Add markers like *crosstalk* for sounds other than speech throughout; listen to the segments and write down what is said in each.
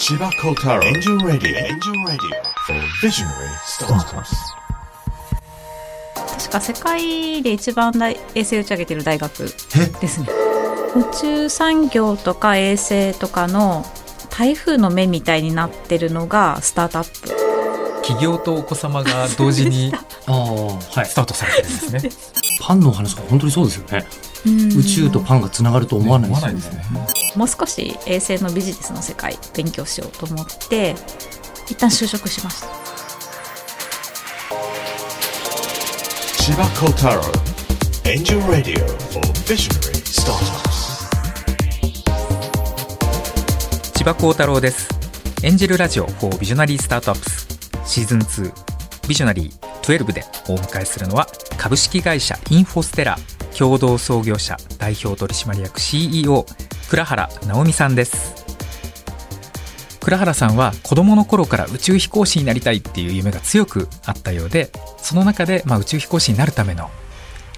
千葉幸太郎エンジンラディオエンジンラディオ Visionary Startups 確か世界で一番大衛星打ち上げてる大学ですね。宇宙産業とか衛星とかの台風の目みたいになってるのがスタートアップ。企業とお子様が同時に *laughs* ああはい。スタートされてるんですね。パンのお話が本当にそうですよね。宇宙とパンがつながると思わないですよねもう少し衛星のビジネスの世界勉強しようと思って一旦就職しました。千葉幸太郎エンジンラディオ for Visionary Startups. 千葉幸太郎です。エンジェルラジオ for ビジョナリースタートアップスシーズン2ビジョナリー12でお迎えするのは株式会社インフォステラ共同創業者代表取締役 CEO 倉原直美さんです。倉原さんは子どもの頃から宇宙飛行士になりたいっていう夢が強くあったようでその中で、まあ、宇宙飛行士になるための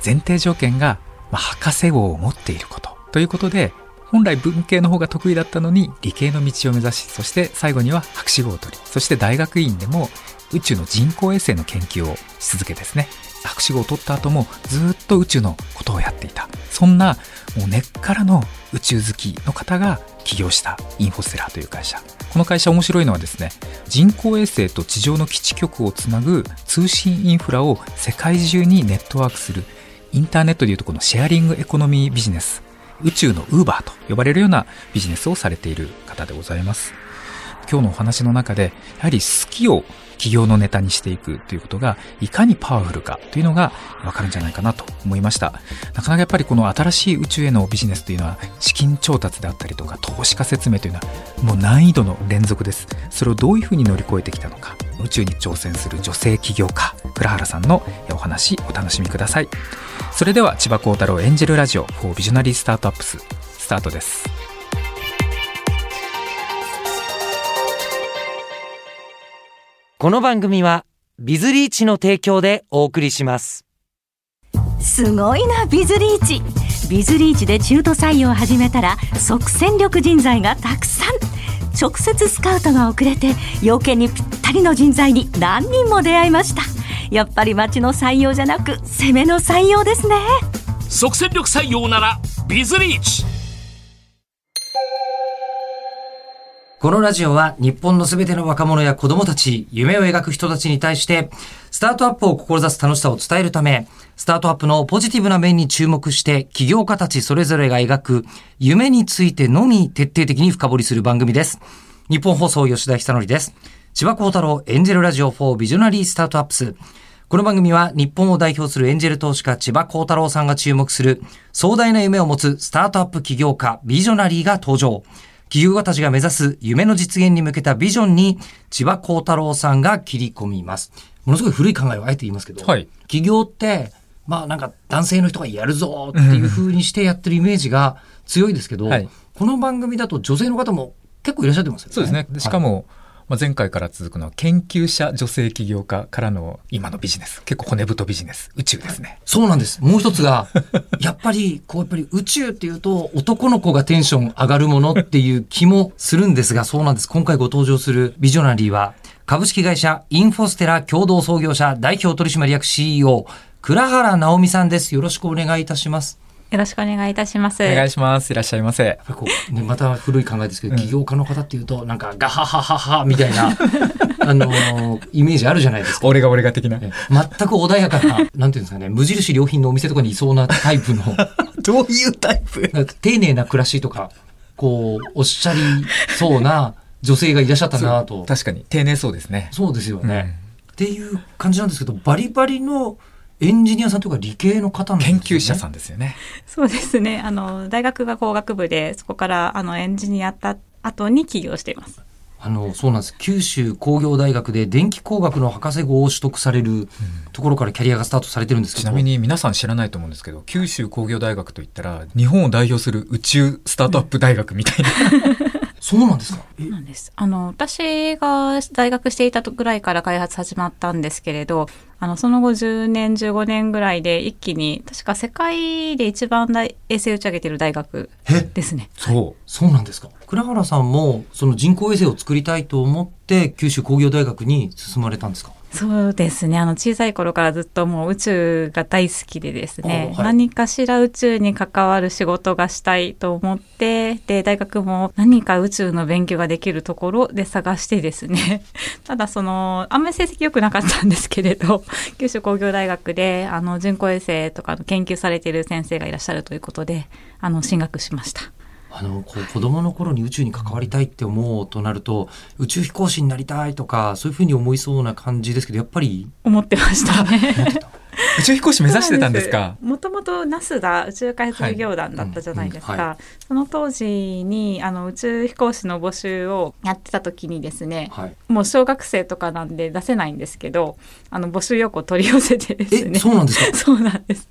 前提条件が、まあ、博士号を持っていることということで本来文系の方が得意だったのに理系の道を目指しそして最後には博士号を取りそして大学院でも宇宙の人工衛星の研究をし続けですね。博士号を取った後もずっと宇宙のことをやっていた。そんなもう根っからの宇宙好きの方が起業したインフォステラーという会社。この会社面白いのはですね人工衛星と地上の基地局をつなぐ通信インフラを世界中にネットワークするインターネットでいうとこのシェアリングエコノミービジネス。宇宙のウーバーと呼ばれるようなビジネスをされている方でございます。今日のお話の中でやはり好きを企業のネタにしていくということがいかにパワフルかというのがわかるんじゃないかなと思いました。なかなかやっぱりこの新しい宇宙へのビジネスというのは資金調達であったりとか投資家説明というのはもう難易度の連続です。それをどういうふうに乗り越えてきたのか宇宙に挑戦する女性起業家倉原さんのお話お楽しみください。それでは千葉幸太郎エンジェルラジオ for ビジョナリースタートアップススタートです。この番組はビズリーチの提供でお送りします。すごいなビズリーチ。ビズリーチで中途採用を始めたら即戦力人材がたくさん。直接スカウトが遅れて要件にぴったりの人材に何人も出会いました。やっぱり町の採用じゃなく攻めの採用ですね。即戦力採用ならビズリーチこのラジオは日本のすべての若者や子供たち、夢を描く人たちに対して、スタートアップを志す楽しさを伝えるため、スタートアップのポジティブな面に注目して、起業家たちそれぞれが描く夢についてのみ徹底的に深掘りする番組です。日本放送吉田久典です。千葉幸太郎エンジェルラジオ4ビジョナリースタートアップス。この番組は日本を代表するエンジェル投資家千葉幸太郎さんが注目する壮大な夢を持つスタートアップ起業家ビジョナリーが登場。企業家たちが目指す夢の実現に向けたビジョンに千葉幸太郎さんが切り込みます。ものすごい古い考えをあえて言いますけど、はい起業って、まあなんか男性の人がやるぞっていう風にしてやってるイメージが強いですけど、はいこの番組だと女性の方も結構いらっしゃってますよね。そうですね。でしかも、まあ、前回から続くのは研究者女性起業家からの今のビジネス。結構骨太ビジネス。宇宙ですね。そうなんです。もう一つが、*laughs* やっぱり、こう、やっぱり宇宙っていうと、男の子がテンション上がるものっていう気もするんですが、そうなんです。今回ご登場するビジョナリーは、株式会社インフォステラ共同創業者代表取締役 CEO、倉原直美さんです。よろしくお願いいたします。よろしくお願いいたしますお願いします。いらっしゃいませ。こう、ね、また古い考えですけど、起業家の方っていうと、なんか、ガハハハハみたいな、*laughs* あのーイメージあるじゃないですか。俺が俺が的な。え全く穏やかな、なんていうんですかね、無印良品のお店とかにいそうなタイプの、*laughs* どういうタイプ？丁寧な暮らしとか、こう、おっしゃりそうな女性がいらっしゃったなと。確かに。丁寧そうですね。そうですよね、っていう感じなんですけど、バリバリのエンジニアさんというか理系の方なんですよね。研究者さんですよね。そうですねあの大学が工学部でそこからあのエンジニアた後に起業していますあの、そうなんです。九州工業大学で電気工学の博士号を取得されるところからキャリアがスタートされてるんですけど。ちなみに皆さん知らないと思うんですけど、九州工業大学といったら、日本を代表する宇宙スタートアップ大学みたいな。*laughs* そうなんですか？なんです。あの私が大学していたぐらいから開発始まったんですけれどあのその後10年15年ぐらいで一気に確か世界で一番大衛星打ち上げてる大学ですね。そう。そうなんですか？倉原さんもその人工衛星を作りたいと思って九州工業大学に進まれたんですか？そうですね。あの、小さい頃からずっともう宇宙が大好きでですね、はい、何かしら宇宙に関わる仕事がしたいと思って、で、大学も何か宇宙の勉強ができるところで探してですね、*laughs* ただその、あんまり成績良くなかったんですけれど、*laughs* 九州工業大学で、あの、人工衛星とかの研究されている先生がいらっしゃるということで、あの、進学しました。あのこう子供の頃に宇宙に関わりたいって思うとなると宇宙飛行士になりたいとかそういうふうに思いそうな感じですけどやっぱり思ってました。ね。宇宙飛行士目指してたんですか？もともとナスダ宇宙開発事業団だったじゃないですか、はい。うんはい、その当時にあの宇宙飛行士の募集をやってた時にですね、はい、もう小学生とかなんで出せないんですけどあの募集要項取り寄せてですね。そうなんですか？*laughs* そうなんです。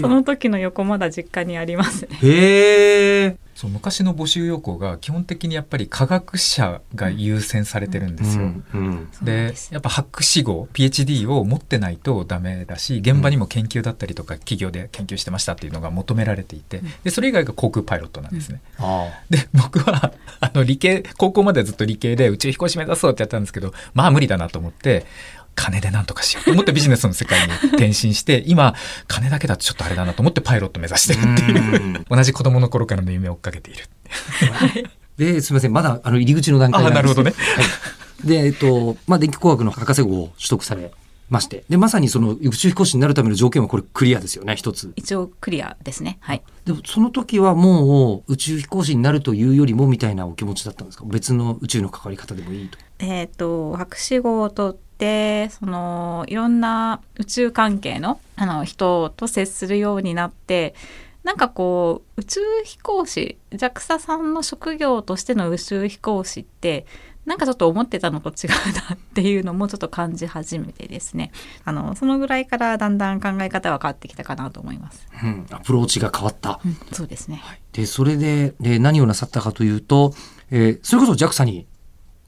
その時の横まだ実家にあります。ねへえそう昔の募集要項が基本的にやっぱり科学者が優先されてるんですよ。うんうん、でやっぱ博士号 PhD を持ってないとダメだし現場にも研究だったりとか企業で研究してましたっていうのが求められていてでそれ以外が航空パイロットなんですね。うん、で僕はあの理系高校までずっと理系で宇宙飛行士目指そうってやったんですけどまあ無理だなと思って金でなんとかしようと思ってビジネスの世界に転身して *laughs* 今金だけだとちょっとあれだなと思ってパイロット目指してるっていう同じ子供の頃からの夢を追っかけている。*laughs* ですみませんまだあの入り口の段階なるほどね。はい、でえっとまあ電気工学の博士号を取得されまして。で、まさにその宇宙飛行士になるための条件はこれクリアですよね、一つ。一応クリアですね。はい。でもその時はもう宇宙飛行士になるというよりもみたいなお気持ちだったんですか？別の宇宙の関わり方でもいいと。えっ、と、博士号を取って、その、いろんな宇宙関係のあの人と接するようになって、なんかこう宇宙飛行士 JAXA さんの職業としての宇宙飛行士ってなんかちょっと思ってたのと違うなっていうのもちょっと感じ始めてですねあのそのぐらいからだんだん考え方は変わってきたかなと思います。うん、アプローチが変わった。うん、そうですね。でそれでで何をなさったかというと、えー、それこそ JAXA に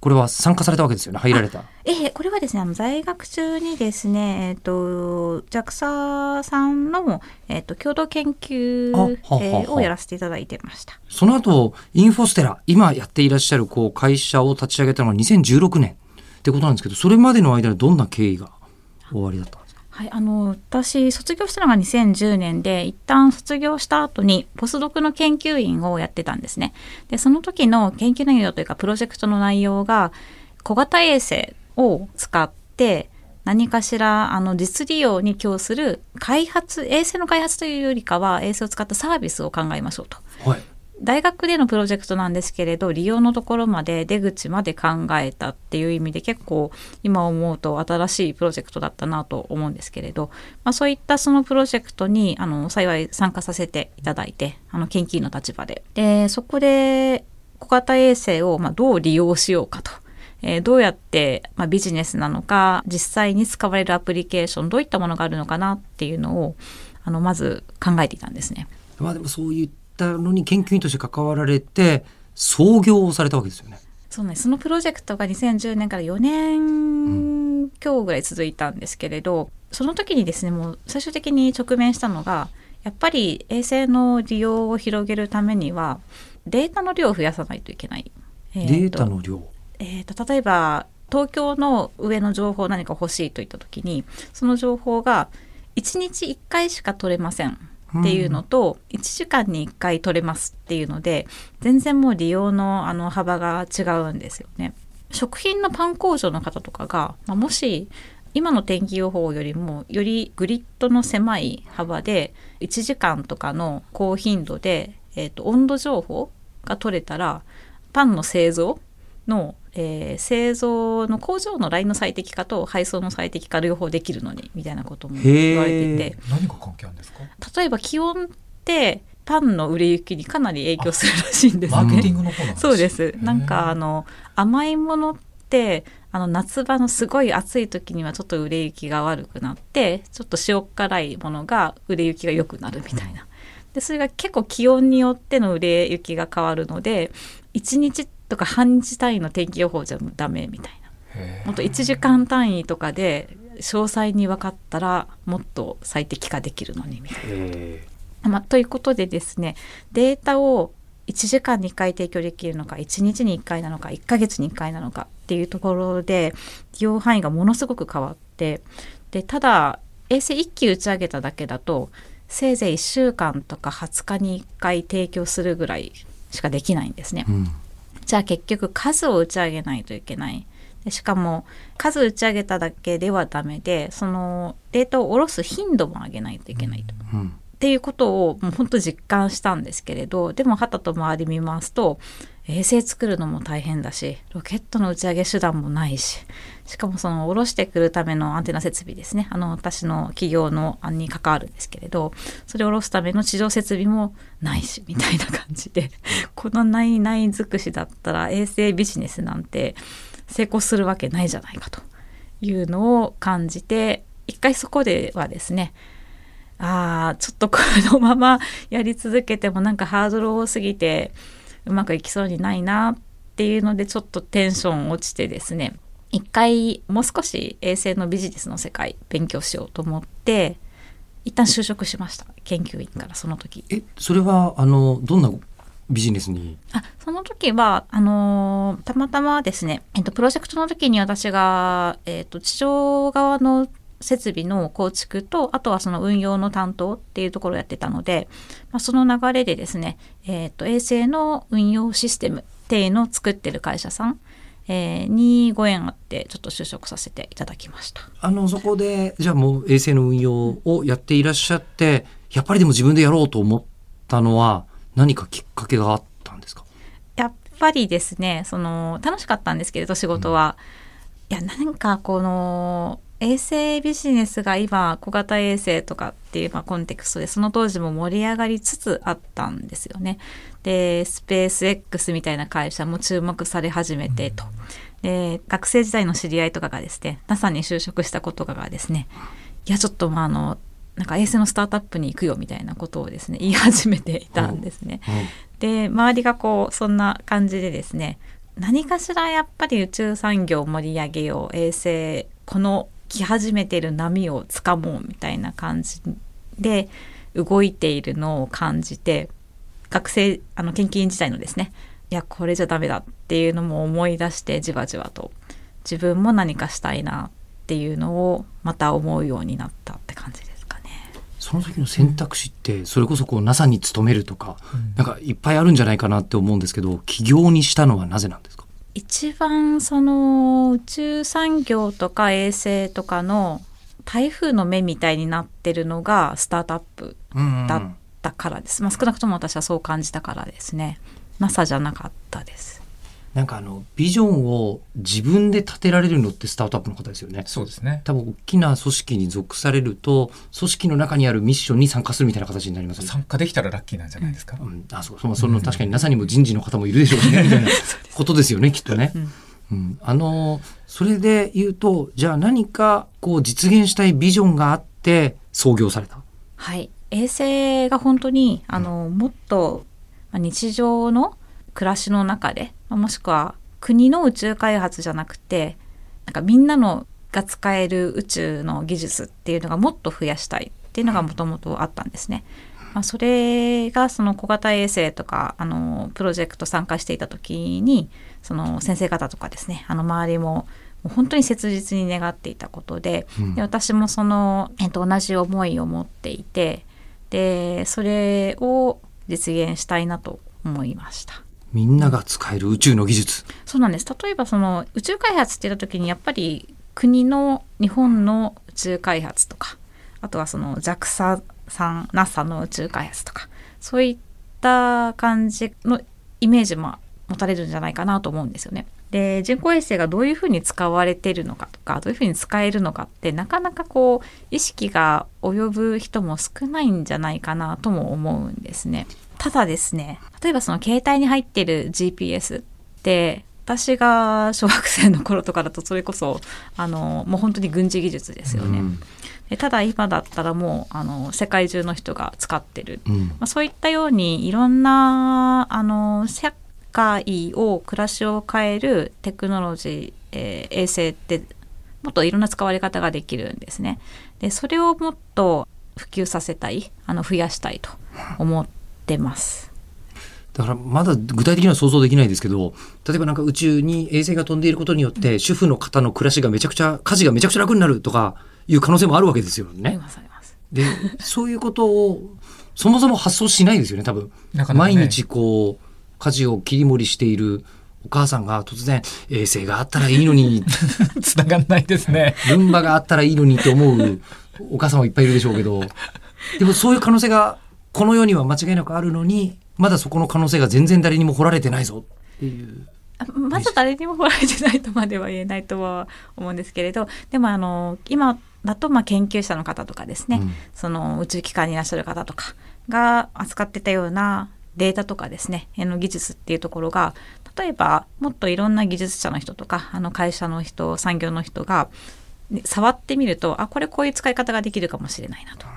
これは参加されたわけですよね？入られた。ええこれはですねあの在学中にですねえっ、ー、と JAXA さんのえっ、ー、と共同研究、えー、をやらせていただいてました。その後インフォステラ今やっていらっしゃるこう会社を立ち上げたのは2016年ってことなんですけどそれまでの間にどんな経緯が終わりだった？はい、あの私卒業したのが2010年で一旦卒業した後にポスドクの研究員をやってたんですね。でその時の研究内容というかプロジェクトの内容が小型衛星を使って何かしらあの実利用に供する開発衛星の開発というよりかは衛星を使ったサービスを考えましょうと。はい大学でのプロジェクトなんですけれど利用のところまで出口まで考えたっていう意味で結構今思うと新しいプロジェクトだったなと思うんですけれど、まあ、そういったそのプロジェクトにあの幸い参加させていただいてあの研究員の立場ででそこで小型衛星をまどう利用しようかと。え、どうやって、まあ、ビジネスなのか実際に使われるアプリケーションどういったものがあるのかなっていうのをあのまず考えていたんですね。まあでもそういっったのに研究員として関わられて創業をされたわけですよね。そうね、そのプロジェクトが2010年から4年強ぐらい続いたんですけれど、うん、その時にですねもう最終的に直面したのがやっぱり衛星の利用を広げるためにはデータの量を増やさないといけない。えー、データの量、えーと、例えば東京の上の情報何か欲しいといった時にその情報が1日1回しか取れません。っていうのと、1時間に1回取れますっていうので全然もう利用のあの幅が違うんですよね。食品のパン工場の方とかが、まあ、もし今の天気予報よりもよりグリッドの狭い幅で1時間とかの高頻度で、えーと温度情報が取れたらパンの製造のえー、製造の工場のラインの最適化と配送の最適化両方できるのにみたいなことも言われていて何が関係あるんですか？例えば気温ってパンの売れ行きにかなり影響するらしいんですね。マーケティングの方なんですそうです。なんかあの甘いものってあの夏場のすごい暑い時にはちょっと売れ行きが悪くなってちょっと塩辛いものが売れ行きが良くなるみたいな。でそれが結構気温によっての売れ行きが変わるので1日とか半日単位の天気予報じゃダメみたいなもっと1時間単位とかで詳細に分かったらもっと最適化できるのにみたいな。まあ、ということでですねデータを1時間に1回提供できるのか1日に1回なのか1ヶ月に1回なのかっていうところで利用範囲がものすごく変わってでただ衛星1機打ち上げただけだとせいぜい1週間とか20日に1回提供するぐらいしかできないんですね。うんじゃあ結局数を打ち上げないといけない。でしかも数打ち上げただけではダメでそのデータを下ろす頻度も上げないといけないと。うん、っていうことをもう本当実感したんですけれどでも旗と周り見ますと衛星作るのも大変だしロケットの打ち上げ手段もないししかもその下ろしてくるためのアンテナ設備ですね。あの私の企業の案に関わるんですけれどそれを下ろすための地上設備もないしみたいな感じで。*laughs* このないない尽くしだったら衛星ビジネスなんて成功するわけないじゃないかというのを感じて一回そこではですねああちょっとこのままやり続けてもなんかハードル多すぎてうまくいきそうにないなっていうのでちょっとテンション落ちてですね一回もう少し衛星のビジネスの世界勉強しようと思って一旦就職しました。研究員からその時。えそれはあのどんなビジネスに？あその時はあのたまたまですね、えっと、プロジェクトの時に私が、えっと、地上側の設備の構築とあとはその運用の担当っていうところをやってたので、まあ、その流れでですね、えーと、衛星の運用システムっていうのを作ってる会社さん、えー、にご縁あってちょっと就職させていただきました。あのそこでじゃあもう衛星の運用をやっていらっしゃってやっぱりでも自分でやろうと思ったのは何かきっかけがあったんですか？やっぱりですねその楽しかったんですけれど仕事は、うん、いやなんかこの衛星ビジネスが今小型衛星とかっていうまあコンテクストでその当時も盛り上がりつつあったんですよね。でスペース X みたいな会社も注目され始めてと。で学生時代の知り合いとかがですね NASA に就職したことがですねいやちょっとまああのなんか衛星のスタートアップに行くよみたいなことをですね言い始めていたんですね。で周りがこうそんな感じでですね何かしらやっぱり宇宙産業を盛り上げよう衛星この来始めてる波をつかもうみたいな感じで動いているのを感じて学生あの研究員時代のですねいやこれじゃダメだっていうのも思い出してじわじわと。自分も何かしたいなっていうのをまた思うようになったって感じですかね。その時の選択肢ってそれこそこう NASA に勤めるとか、うん、なんかいっぱいあるんじゃないかなって思うんですけど起業にしたのはなぜなんですか？一番その宇宙産業とか衛星とかの台風の目みたいになってるのがスタートアップだったからです、まあ、少なくとも私はそう感じたからですね。NASA じゃなかったです。なんかあのビジョンを自分で立てられるのってスタートアップの方ですよね。そうですね。多分大きな組織に属されると組織の中にあるミッションに参加するみたいな形になります、ね、参加できたらラッキーなんじゃないですか。うん、あそう。そその確かに NASA にも人事の方もいるでしょうね。みたいな。*laughs* ことですよねきっとね。うん、あのそれで言うとじゃあ何かこう実現したいビジョンがあって創業された。はい衛星が本当にあの、もっと日常の暮らしの中でもしくは国の宇宙開発じゃなくてなんかみんなのが使える宇宙の技術っていうのがもっと増やしたいっていうのがもともとあったんですね。まあ、それがその小型衛星とかあのプロジェクト参加していた時にその先生方とかですねあの周りも本当に切実に願っていたことでうん、で私もその、えっと、同じ思いを持っていてでそれを実現したいなと思いました。みんなが使える宇宙の技術そうなんです例えばその宇宙開発って言った時にやっぱり国の日本の宇宙開発とかあとはその JAXA さん NASA の宇宙開発とかそういった感じのイメージも持たれるんじゃないかなと思うんですよね。で人工衛星がどういうふうに使われてるのかとかどういうふうに使えるのかってなかなかこう意識が及ぶ人も少ないんじゃないかなとも思うんですね。ただですね例えばその携帯に入ってる GPS って私が小学生の頃とかだとそれこそあのもう本当に軍事技術ですよね。うんでただ今だったらもうあの世界中の人が使ってる、うん、まあ、そういったようにいろんなあの社界を暮らしを変えるテクノロジー、えー衛星ってもっといろんな使われ方ができるんですね。でそれをもっと普及させたいあの増やしたいと思ってます。だからまだ具体的には想像できないですけど例えばなんか宇宙に衛星が飛んでいることによって主婦の方の暮らしがめちゃくちゃ家事がめちゃくちゃ楽になるとかいう可能性もあるわけですよありね。ますあります。でそういうことをそもそも発想しないですよね多分。なかなかね毎日こう家事を切り盛りしているお母さんが突然衛星があったらいいのに *laughs* 繋がんないですね。ルンバがあったらいいのにって思うお母さんはいっぱいいるでしょうけどでもそういう可能性がこの世には間違いなくあるのにまだそこの可能性が全然誰にも掘られてないぞっていう。あまず誰にも掘られてないとまでは言えないとは思うんですけれどでもあの今だとまあ研究者の方とかですね、うんその宇宙機関にいらっしゃる方とかが扱ってたようなデータとかですねあの技術っていうところが例えばもっといろんな技術者の人とかあの会社の人産業の人がね触ってみるとあこれこういう使い方ができるかもしれないなと。っ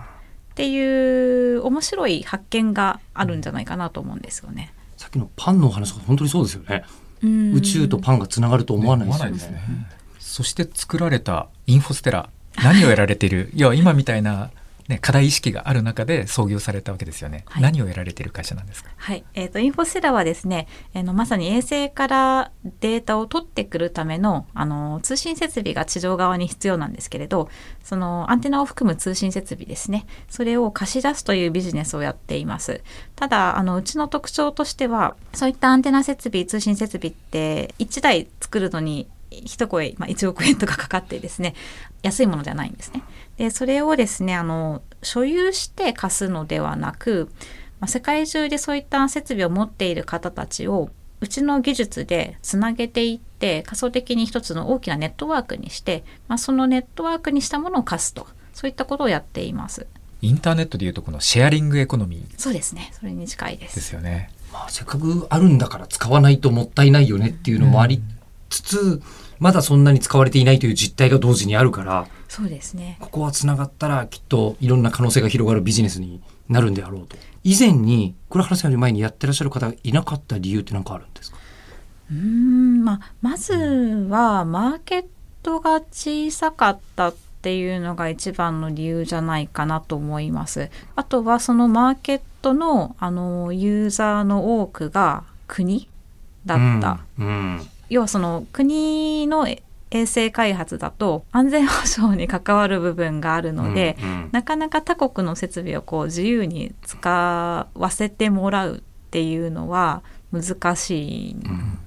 ていう面白い発見があるんじゃないかなと思うんですよね。さっきのパンのお話が本当にそうですよね。うん宇宙とパンがつながると思わないですよね。思わないですねそして作られたインフォステラ何をやられている？いや今みたいな、ね、課題意識がある中で創業されたわけですよね、はい。何をやられている会社なんですか？はい、えー、とインフォステラはですね、あのまさに衛星からデータを取ってくるためのあの通信設備が地上側に必要なんですけれどそのアンテナを含む通信設備ですね。それを貸し出すというビジネスをやっています。ただあのうちの特徴としてはそういったアンテナ設備通信設備って1台作るのに一声、まあ、1億円とかかかってですね安いものじゃないんですね。でそれをですねあの所有して貸すのではなく、まあ、世界中でそういった設備を持っている方たちをうちの技術でつなげていって仮想的に一つの大きなネットワークにして、まあ、そのネットワークにしたものを貸すとそういったことをやっています。インターネットでいうとこのシェアリングエコノミーそうですねそれに近いで。ですすよねまあ、せっかくあるんだから使わないともったいないよねっていうのもありつつ、まだそんなに使われていないという実態が同時にあるから、そうですねここはつながったらきっといろんな可能性が広がるビジネスになるんであろうと。以前に、これ原さんより前にやってらっしゃる方がいなかった理由って何かあるんですか？うーんまあ、まずはマーケットが小さかったっていうのが一番の理由じゃないかなと思います。あとはそのマーケットのあのユーザーの多くが国だった。うん。うん要はその国の衛星開発だと安全保障に関わる部分があるので、うんうん。なかなか他国の設備をこう自由に使わせてもらうっていうのは難しいん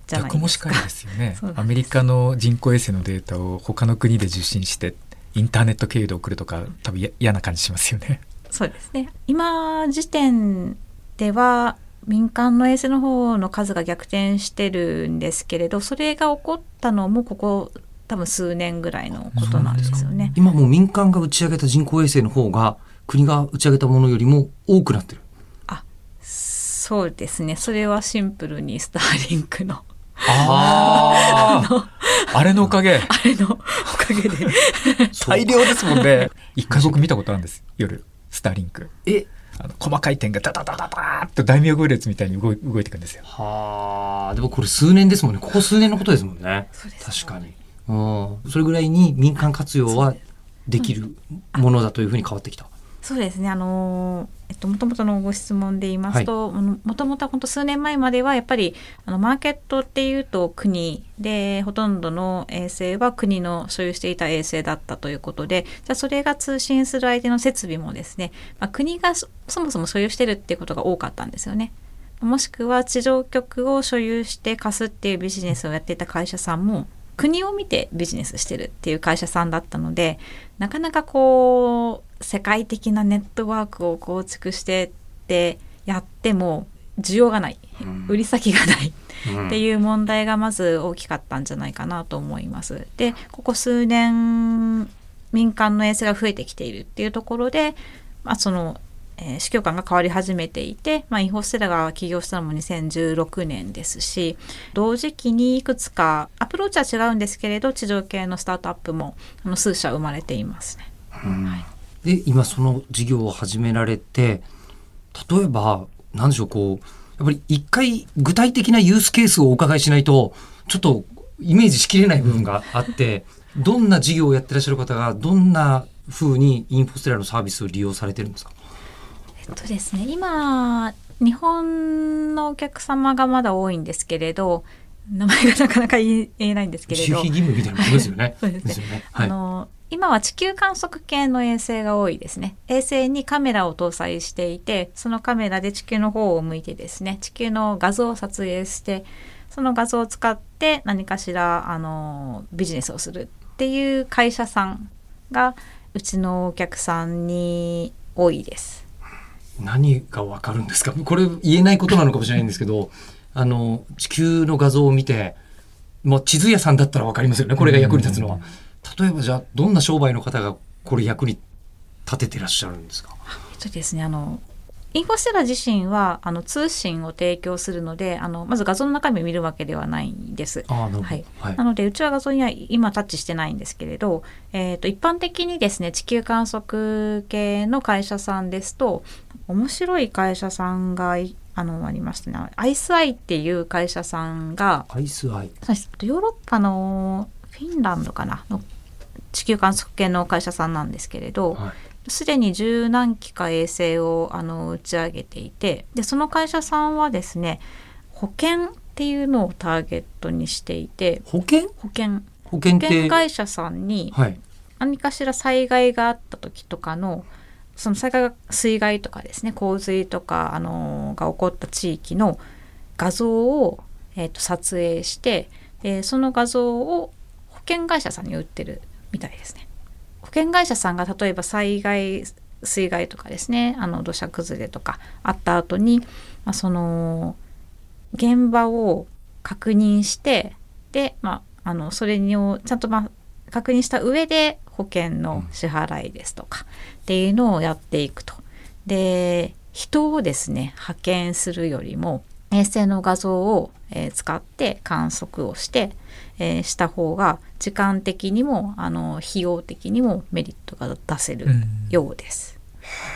じゃないですか。しかりですよね。*laughs* アメリカの人工衛星のデータを他の国で受信してインターネット経由で送るとか多分や嫌な感じしますよね。そうですね。今時点では民間の衛星の方の数が逆転してるんですけれど、それが起こったのもここ多分数年ぐらいのことなんですよね。今もう民間が打ち上げた人工衛星の方が国が打ち上げたものよりも多くなってる。そうですね。それはシンプルにスターリンクのあああれのおかげあれのおかげで。*laughs* 大量ですもんね *laughs* 一回僕見たことあるんです夜スターリンクえあの細かい点がダダダダダーっと大名行列みたいに動い動いていくんですよはあ、でもこれ数年ですもんね。ここ数年のことですもんね。確かに。うん。それぐらいに民間活用はできるものだというふうに変わってきた。そうですね。あのえっと元々のご質問で言いますと、もともと本当数年前まではやっぱりあのマーケットっていうと国でほとんどの衛星は国の所有していた衛星だったということで、じゃあそれが通信する相手の設備もですね、まあ、国がそそもそも所有してるっていうことが多かったんですよね。もしくは地上局を所有して貸すっていうビジネスをやっていた会社さんも国を見てビジネスしてるっていう会社さんだったのでなかなかこう世界的なネットワークを構築してってやっても需要がない、売り先がない。っていう問題がまず大きかったんじゃないかなと思います。でここ数年民間の衛星が増えてきているっていうところで、まあ、その、えー、司教官が変わり始めていて、まあ、インフォステラが起業したのも2016年ですし同時期にいくつかアプローチは違うんですけれど地上系のスタートアップもあの数社生まれていますね。で、今その事業を始められて、例えば、なんでしょう、こう、やっっぱり一回具体的なユースケースをお伺いしないと、ちょっとイメージしきれない部分があって、どんな事業をやってらっしゃる方が、どんな風にインフォステラのサービスを利用されてるんですか？えっとですね、今日本のお客様がまだ多いんですけれど名前がなかなか言えないんですけれど守秘義務みたいなものですよね。*laughs* そうですねよね。はい。あの今は地球観測系の衛星が多いですね衛星にカメラを搭載していてそのカメラで地球の方を向いてですね地球の画像を撮影してその画像を使って何かしらあのビジネスをするっていう会社さんがうちのお客さんに多いです。何がわかるんですか？これ言えないことなのかもしれないんですけど、あの、地球の画像を見て、もう地図屋さんだったらわかりますよね。これが役に立つのは。例えばじゃあ、どんな商売の方がこれ役に立ててらっしゃるんですか？えっとですね。あのインフォステラ自身はあの通信を提供するのであのまず画像の中身を見るわけではないんです。はい。はい。なのでうちは画像には今タッチしてないんですけれど、えー、と一般的にですね地球観測系の会社さんですと面白い会社さんがいあのありましてねアイスアイっていう会社さんがアイスアイ。ヨーロッパのフィンランドかな？の地球観測系の会社さんなんですけれど、はい。すでに十何機か衛星をあの打ち上げていてでその会社さんはですね保険っていうのをターゲットにしていて保険？保険保険。会社さんにはい。何かしら災害があった時とかのその災害が水害とかですね洪水とかあのが起こった地域の画像を、えー、と撮影してでその画像を保険会社さんに売ってるみたいですね。保険会社さんが例えば災害水害とかですねあの土砂崩れとかあった後に、まあ、その現場を確認してで、まあ、あのそれをちゃんと、まあ、確認した上で保険の支払いですとかっていうのをやっていくと。で人をですね派遣するよりも衛星の画像を、え使って観測をして、えーした方が時間的にもあの費用的にもメリットが出せるようです。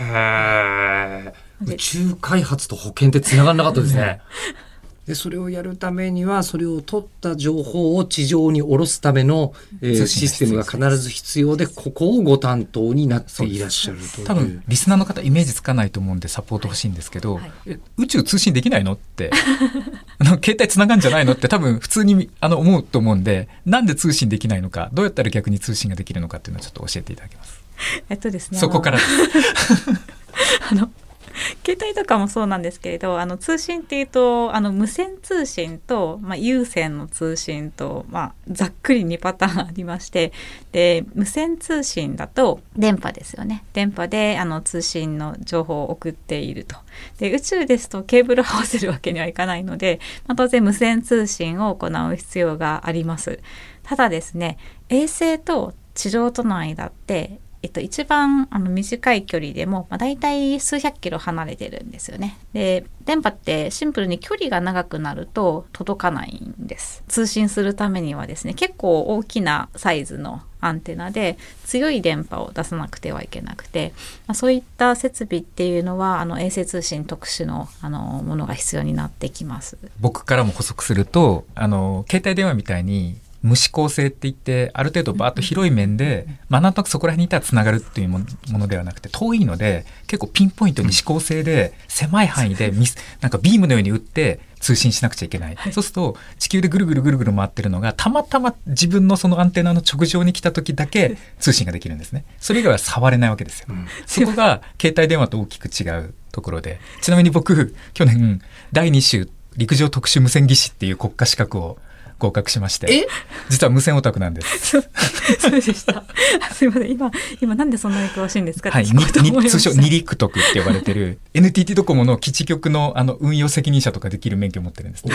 へー宇宙開発と保険って繋がんなかったですね。*laughs* で、それをやるためには、それを取った情報を地上に下ろすための、えーシステムが必ず必要で、ここをご担当になっていらっしゃるという。多分リスナーの方イメージつかないと思うんでサポート欲しいんですけど、はいえ宇宙通信できないのって *laughs* あの携帯つながんじゃないのって多分普通にあの思うと思うんでなんで通信できないのかどうやったら逆に通信ができるのかっていうのをちょっと教えていただけます。えっとですねそこからです。*laughs* あの *laughs* 携帯とかもそうなんですけれどあの通信っていうとあの無線通信と、まあ、有線の通信と、まあ、ざっくり2パターンありましてで無線通信だと電波ですよね。電波であの通信の情報を送っていると。で宇宙ですとケーブルを合わせるわけにはいかないので、まあ、当然無線通信を行う必要があります。ただですね衛星と地上との間ってえっと、一番あの短い距離でも、まあ、大体数百キロ離れてるんですよね。で電波ってシンプルに距離が長くなると届かないんです。通信するためにはですね結構大きなサイズのアンテナで強い電波を出さなくてはいけなくて、まあ、そういった設備っていうのはあの衛星通信特殊のあのものが必要になってきます。僕からも補足するとあの携帯電話みたいに無指向性って言ってある程度バーッと広い面で、まあ、なんとなくそこら辺にいたらつながるっていうもものではなくて遠いので結構ピンポイントに指向性で狭い範囲でミスなんかビームのように打って通信しなくちゃいけない、そうすると地球でぐるぐるぐるぐる回ってるのがたまたま自分のそのアンテナの直上に来た時だけ通信ができるんですね。それ以外は触れないわけですよ、そこが携帯電話と大きく違うところで。ちなみに僕去年第2週陸上特殊無線技師っていう国家資格を合格しまして実は無線オタクなんです。そうでした。すいません。今、今なんでそんなに詳しいんですか？はい、通称二陸徳って呼ばれてる NTT ドコモの基地局のあの運用責任者とかできる免許を持ってるんですね。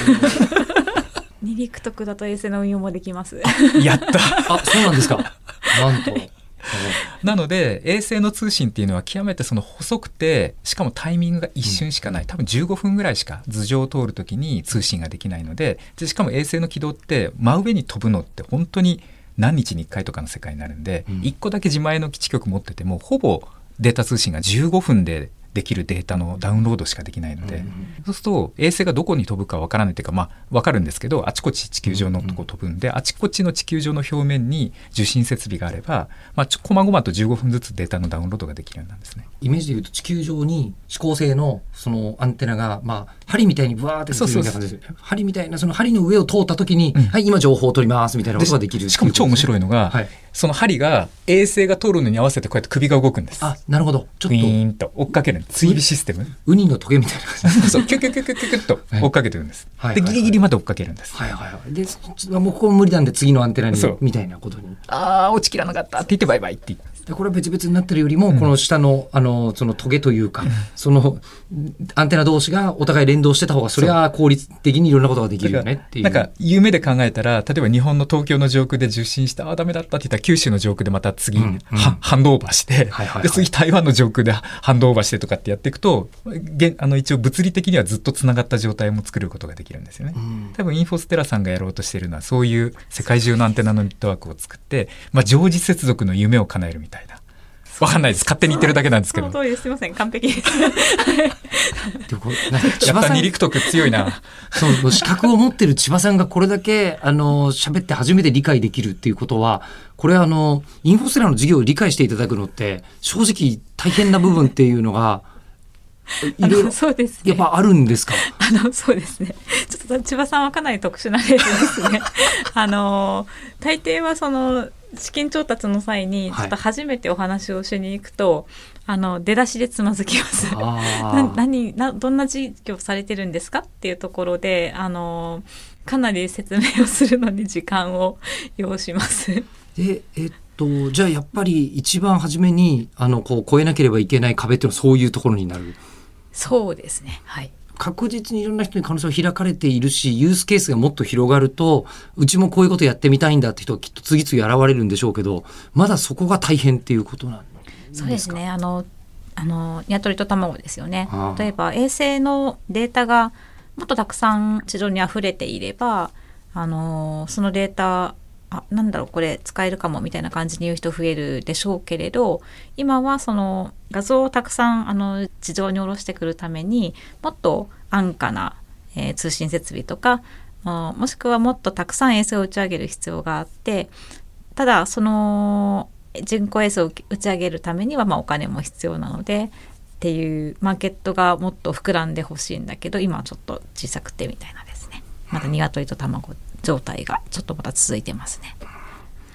*laughs* 二陸徳だと衛星の運用もできます。やったあ、そうなんですか。なんと。*laughs* なので衛星の通信っていうのは極めてその細くてしかもタイミングが一瞬しかない。多分15分ぐらいしか頭上を通る時に通信ができないのででしかも衛星の軌道って真上に飛ぶのって本当に何日に1回とかの世界になるんで、うん。1個だけ自前の基地局持っててもほぼデータ通信が15分でできるデータのダウンロードしかできないので、そうすると衛星がどこに飛ぶかわからないというかまあわかるんですけどあちこち地球上のとこ飛ぶんで、あちこちの地球上の表面に受信設備があれば、まあ、ちょこまごまと15分ずつデータのダウンロードができるようなんですね。イメージで言うと地球上に指向性のそのアンテナが、まあ、針みたいにブワーってそうそう針みたいなその針の上を通った時に、はい今情報を取りますみたいなことができるしかも超面白いのが、はい。その針が衛星が通るのに合わせてこうやって首が動くんです。あなるほど。ちょっウィとーンと追っかける追尾システム。ウニのトゲみたいな感じ。そう。キュキュキュキュキュキュッと追っかけてるんです。で、はいはい。ギリギリまで追っかけるんです。はいはいはい。でそもうここ無理なんで次のアンテナにみたいなことに。ああ、落ちきらなかった。って言ってバイバイって言って。でこれは別々になってるよりも、この下のあのそのトゲというか、そのアンテナ同士がお互い連動してた方がそれは効率的にいろんなことができるよねっていう。なんか夢で考えたら例えば日本の東京の上空で受信してああダメだったって言ったら九州の上空でまた次、うハンドオーバーして、で次台湾の上空でハンドオーバーしてとかってやっていくと現あの一応物理的にはずっとつながった状態も作ることができるんですよね。うん多分インフォステラさんがやろうとしているのはそういう世界中のアンテナのネットワークを作って、まあ、常時接続の夢を叶えるみたいな。わかんないです。勝手に言ってるだけなんですけど。その通りです。すみません。完璧です。でこうなんか千やっぱさん二陸徳強いな。そう資格を持ってる千葉さんがこれだけあの喋って初めて理解できるっていうことはこれあのインフォステラの授業を理解していただくのって正直大変な部分っていうのがいろいろのそうですね。やっぱあるんですかあのそうですね。ちょっと千葉さんはかなり特殊な例ですね。あの大抵はその資金調達の際にはいちょっと初めてお話をしに行くと、あの出だしでつまずきます。あ *laughs* なー何などんな事業されてるんですかっていうところであのかなり説明をするのに *laughs* 時間を要します。でえっとじゃあやっぱり一番初めにあのこう越えなければいけない壁っていうのはそういうところになるそうですね。はい。確実にいろんな人に可能性を開かれているしユースケースがもっと広がるとうちもこういうことやってみたいんだって人がきっと次々現れるんでしょうけどまだそこが大変っていうことなんそうですね。あの、あの、鶏と卵ですよね。例えば衛星のデータがもっとたくさん地上に溢れていれば、あの、そのデータ、あ、なんだろう、これ使えるかもみたいな感じに言う人増えるでしょうけれど、今はその画像をたくさんあの地上に下ろしてくるためにもっと安価な、えー通信設備とか、もしくはもっとたくさん衛星を打ち上げる必要があって、ただその人工衛星を打ち上げるためにはまあお金も必要なのでっていうマーケットがもっと膨らんでほしいんだけど今はちょっと小さくてみたいなですね。まだ鶏と卵って状態がちょっとまた続いてますね。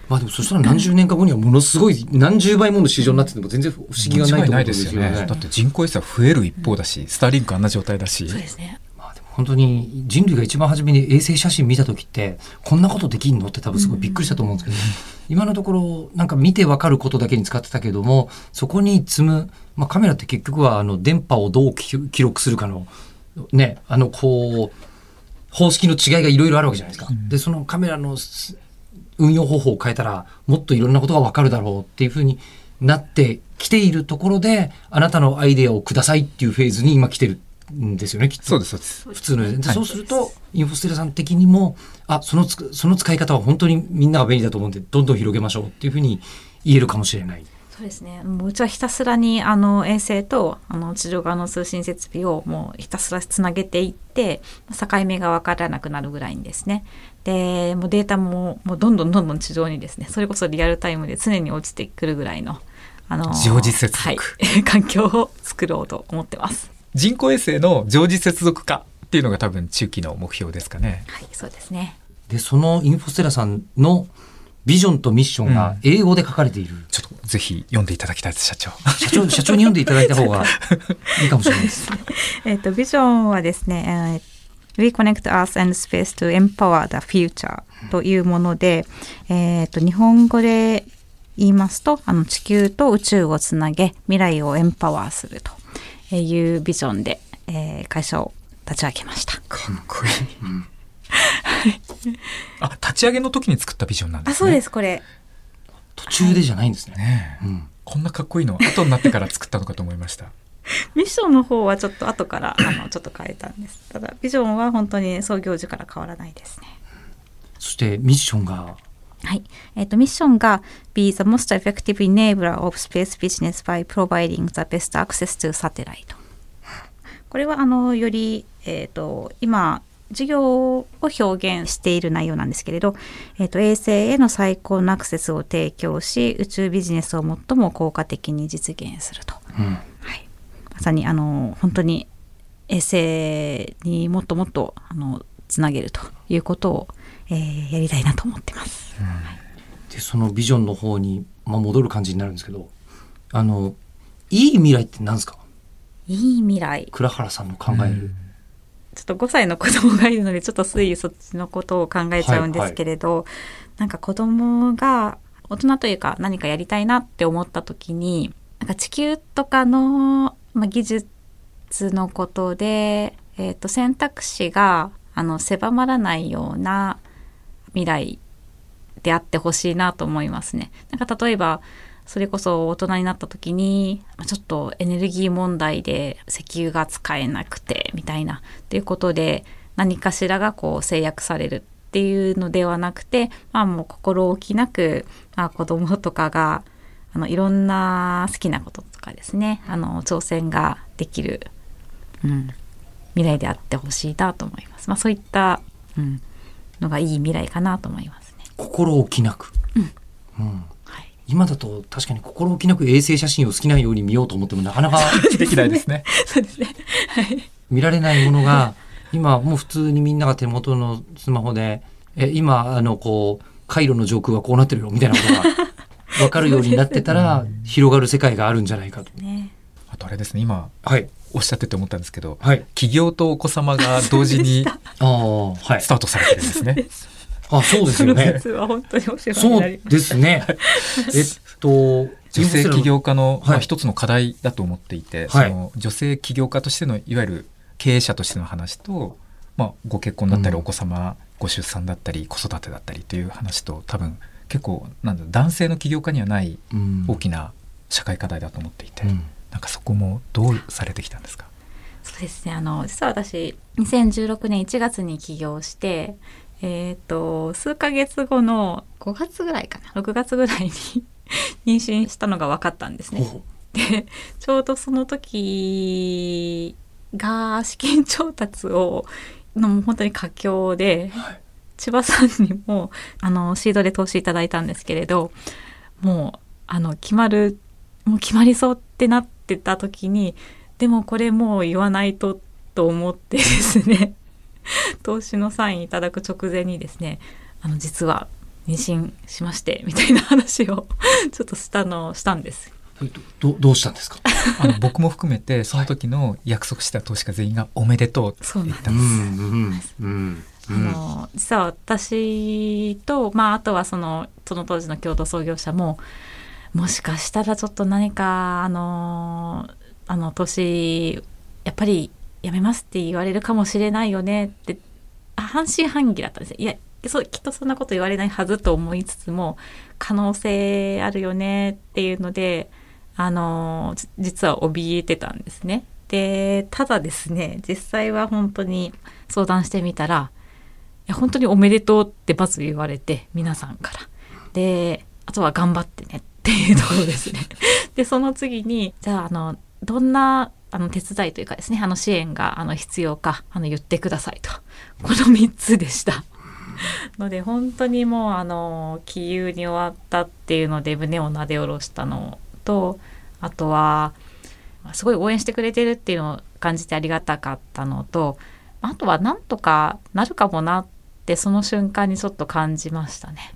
まあでもそしたら何十年か後にはものすごい *laughs* 何十倍もの市場になってても全然不思議がないですよね。だって人口衛星は増える一方だし、スターリンクあんな状態だし。そうですね。まあでも本当に人類が一番初めに衛星写真見た時ってこんなことできんの？って多分すごいびっくりしたと思うんですけど、今のところなんか見てわかることだけに使ってたけどもそこに積む、まあ、カメラって結局はあの電波をどう記記録するかのねあのこう方式の違いがいろいろあるわけじゃないですか。でそのカメラのす運用方法を変えたらもっといろんなことがわかるだろうっていうふうになってきているところであなたのアイデアをくださいっていうフェーズに今来てるんですよねきっと。そうです、そうです。普通のでそうするとインフォステラさん的にもあそのつくその使い方は本当にみんなが便利だと思うんでどんどん広げましょうっていうふうに言えるかもしれない。そうですねもううちはひたすらにあの衛星とあの地上側の通信設備をもうひたすらつなげていって境目が分からなくなるぐらいにですねでもうデータももうどんどんどんどん地上にですねそれこそリアルタイムで常に落ちてくるぐらいのあの常時接続はい、*laughs* 環境を作ろうと思ってます。人工衛星の常時接続化っていうのが多分中期の目標ですかね。はい、そうですね。でそのインフォステラさんのビジョンとミッションが英語で書かれている、ちょっとぜひ読んでいただきたいです、社長。社長社長に読んでいただいた方が *laughs* いいかもしれないです。えっと、ビジョンはですね、えー Reconnect Earth and Space to Empower the Future というもので、えっと、日本語で言いますと、あの、地球と宇宙をつなげ、未来をエンパワーするというビジョンで、えー会社を立ち上げました。かっこいい。*laughs* *laughs* あ、立ち上げの時に作ったビジョンなんですね。。あ、そうですす、これ。途中でじゃないんですね。ねえうんこんなかっこいいの後になってから作ったのかと思いました。ミッションの方はちょっと後から、あの、ちょっと変えたんです。ただ、ビジョンは本当に創業時から変わらないですね。そしてミッションが？はい。えっ、と、ミッションが be the most effective enabler of space business by providing the best access to satellite。これは、あの、より、えっ、と、今、事業を表現している内容なんですけれど、えっ、と、衛星への最高のアクセスを提供し、宇宙ビジネスを最も効果的に実現すると。はい。まさに、あの、本当に衛星にもっともっと、あの、つなげるということを、えーやりたいなと思ってます。でそのビジョンの方に、まあ、戻る感じになるんですけどあのいい未来って何ですか？いい未来。倉原さんの考える、ちょっと5歳の子供がいるのでちょっとついそっちのことを考えちゃうんですけれど、なんか子供が大人というか何かやりたいなって思った時になんか地球とかの、まあ、技術のことで、えー、と選択肢があの狭まらないような未来であってほしいなと思いますね。なんか例えばそれこそ大人になった時にまあちょっとエネルギー問題で石油が使えなくてみたいなっていうことで何かしらがこう制約されるっていうのではなくてまあもう心置きなく、まあ、子供とかがあのいろんな好きなこととかですねあの挑戦ができる、うん、未来であってほしいなと思います。まあ、そういった、うん、のがいい未来かなと思いますね。心置きなく、うんはい今だと確かに心置きなく衛星写真を好きなように見ようと思ってもなかなか *laughs* できないですね。そうですね。はい。見られないものが今もう普通にみんなが手元のスマホでえ今あのこう回路の上空はこうなってるよみたいなことが *laughs* 分かるようになってたら広がる世界があるんじゃないかと。ね。あとあれですね、今はいおっしゃってて思ったんですけど、はい起業とお子様が同時に *laughs* ああはいスタートされてるんですね。あそうですよね。実は本当にお世話にそなりうですね。*laughs* えっと女性起業家の、まあ、はい。一つの課題だと思っていて、はい。その女性起業家としてのいわゆる経営者としての話と、まあ、ご結婚だったりうん。お子様、ご出産だったり子育てだったりという話と多分結構なんだろう男性の起業家にはないうん。大きな社会課題だと思っていて、うん。なんかそこもどうされてきたんですか？そうですね。あの実は私2016年1月に起業して、えっ、と数ヶ月後の5月ぐらいかな、6月ぐらいに *laughs* 妊娠したのが分かったんですね。ほでちょうどその時が資金調達をの本当に佳境で、千葉さんにもあのシードで投資いただいたんですけれどもうあの決まるもう決まりそうってなってた時にでもこれもう言わないとと思ってですね *laughs* 投資のサインいただく直前にですねあの実は妊娠しましてみたいな話を *laughs* ちょっとしたのしたんです。うどどどうしたんですか？*laughs* あの僕も含めてその時の約束した投資家全員が「おめでとう」ってそうなんです言ったんです。うんうんあの実は私と、まあ、あとはそのその当時の共同創業者ももしかしたらちょっと何かあのあの年やっぱりやめますって言われるかもしれないよねって半信半疑だったんですよ。いやそうきっとそんなこと言われないはずと思いつつも可能性あるよねっていうのであの実は怯えてたんですね。でただですね実際は本当に相談してみたらいや本当におめでとうってまず言われて皆さんから。であとは頑張ってねっていうところですね。でその次にじゃああのどんなあの手伝いというかですねあの支援があの必要かあの言ってくださいとこの3つでした *laughs* ので本当にもうあの気憂に終わったっていうので胸をなで下ろしたのとあとはすごい応援してくれてるっていうのを感じてありがたかったのとあとはなんとかなるかもなってその瞬間にちょっと感じましたね。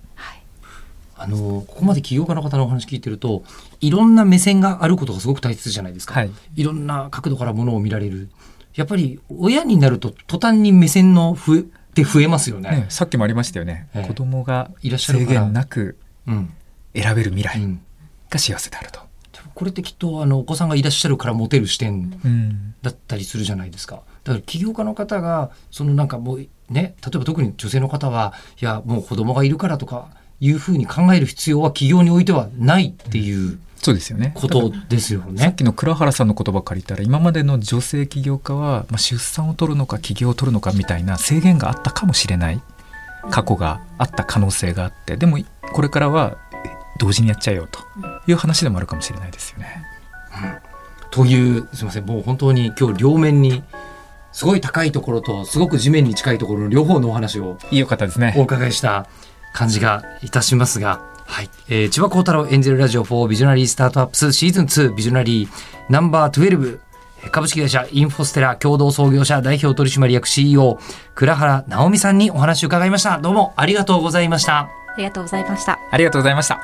はい、あのここまで起業家の方のお話聞いてるといろんな目線があることがすごく大切じゃないですか、はい、いろんな角度からものを見られる。やっぱり親になると途端に目線の増えって増えますよね。ねさっきもありましたよね、ええ。子供がいらっしゃる制限なくうん。選べる未来うん、が幸せであると。でもこれってきっとあのお子さんがいらっしゃるから持てる視点うん。だったりするじゃないですか。だから起業家の方がそのなんかもうね例えば特に女性の方はいやもう子供がいるからとかいうふうに考える必要は起業においてはないっていうそうですよね。ことですよさっね。きの倉原さんの言葉借りたら今までの女性起業家は、まあ、出産を取るのか起業を取るのかみたいな制限があったかもしれない。過去があった可能性があって。でもこれからは同時にやっちゃえよと。いう話でもあるかもしれないですよね。というすみません。もう本当に今日両面にすごい高いところとすごく地面に近いところの両方のお話をいい方ですね。お伺いした感じがいたしますが、はい、えー、千葉幸太郎エンジェルラジオ4ビジョナリースタートアップスシーズン2ビジョナリーナンバー12株式会社インフォステラ共同創業者代表取締役 CEO 倉原直美さんにお話を伺いました。どうもありがとうございました。ありがとうございました。ありがとうございました。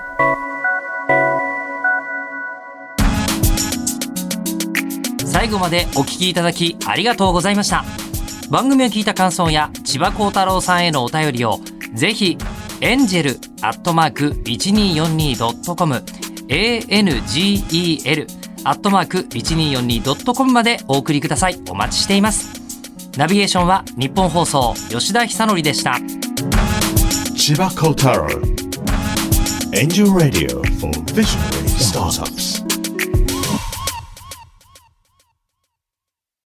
最後までお聞きいただきありがとうございました。番組を聞いた感想や千葉幸太郎さんへのお便りをぜひエンジェルアットマーク 1242.com angel アットマーク 1242.com までお送りください。お待ちしています。ナビゲーションは日本放送吉田久典でした。千葉幸太郎 Angel Radio for Visionary Startups.